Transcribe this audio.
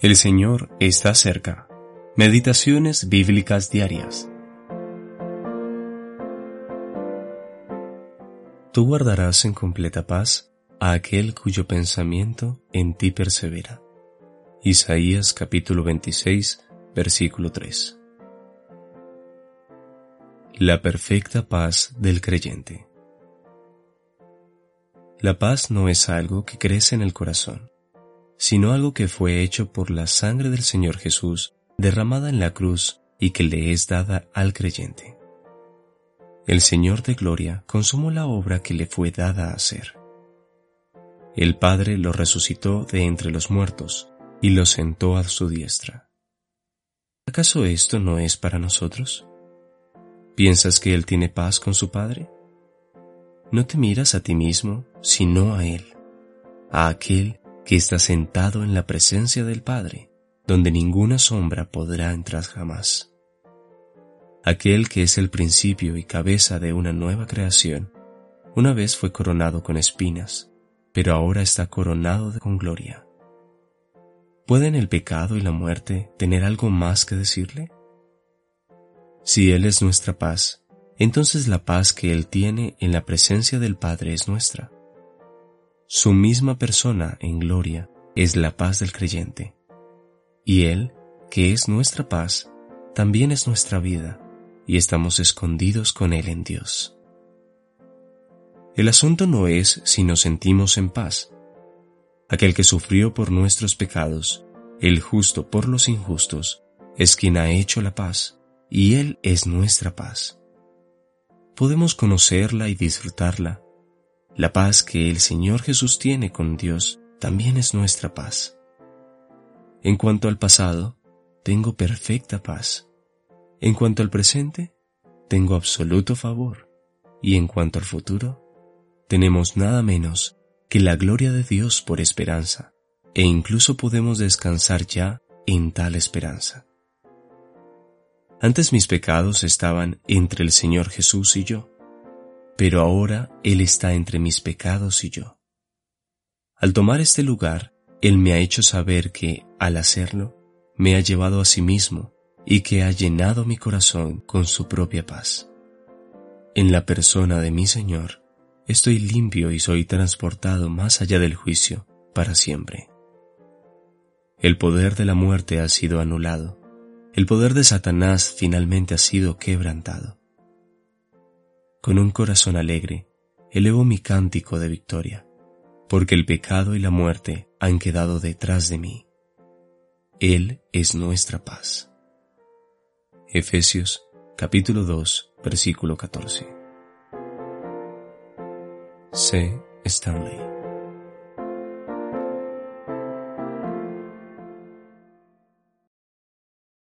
El Señor está cerca. Meditaciones bíblicas diarias. Tú guardarás en completa paz a aquel cuyo pensamiento en ti persevera. Isaías capítulo 26, versículo 3. La perfecta paz del creyente. La paz no es algo que crece en el corazón, sino algo que fue hecho por la sangre del Señor Jesús derramada en la cruz y que le es dada al creyente. El Señor de Gloria consumó la obra que le fue dada a hacer. El Padre lo resucitó de entre los muertos y lo sentó a su diestra. ¿Acaso esto no es para nosotros? ¿Piensas que Él tiene paz con su Padre? No te miras a ti mismo, sino a Él, a aquel que está sentado en la presencia del Padre, donde ninguna sombra podrá entrar jamás. Aquel que es el principio y cabeza de una nueva creación, una vez fue coronado con espinas, pero ahora está coronado con gloria. ¿Pueden el pecado y la muerte tener algo más que decirle? Si Él es nuestra paz, entonces la paz que Él tiene en la presencia del Padre es nuestra. Su misma persona en gloria es la paz del creyente. Y Él, que es nuestra paz, también es nuestra vida, y estamos escondidos con Él en Dios. El asunto no es si nos sentimos en paz. Aquel que sufrió por nuestros pecados, el justo por los injustos, es quien ha hecho la paz, y Él es nuestra paz. Podemos conocerla y disfrutarla la paz que el Señor Jesús tiene con Dios también es nuestra paz. En cuanto al pasado, tengo perfecta paz. En cuanto al presente, tengo absoluto favor. Y en cuanto al futuro, tenemos nada menos que la gloria de Dios por esperanza, e incluso podemos descansar ya en tal esperanza. Antes mis pecados estaban entre el Señor Jesús y yo, pero ahora Él está entre mis pecados y yo. Al tomar este lugar, Él me ha hecho saber que, al hacerlo, me ha llevado a sí mismo y que ha llenado mi corazón con su propia paz. En la persona de mi Señor, estoy limpio y soy transportado más allá del juicio para siempre. El poder de la muerte ha sido anulado, el poder de Satanás finalmente ha sido quebrantado. Con un corazón alegre, elevo mi cántico de victoria, porque el pecado y la muerte han quedado detrás de mí. Él es nuestra paz. Efesios capítulo 2 versículo 14. C. Stanley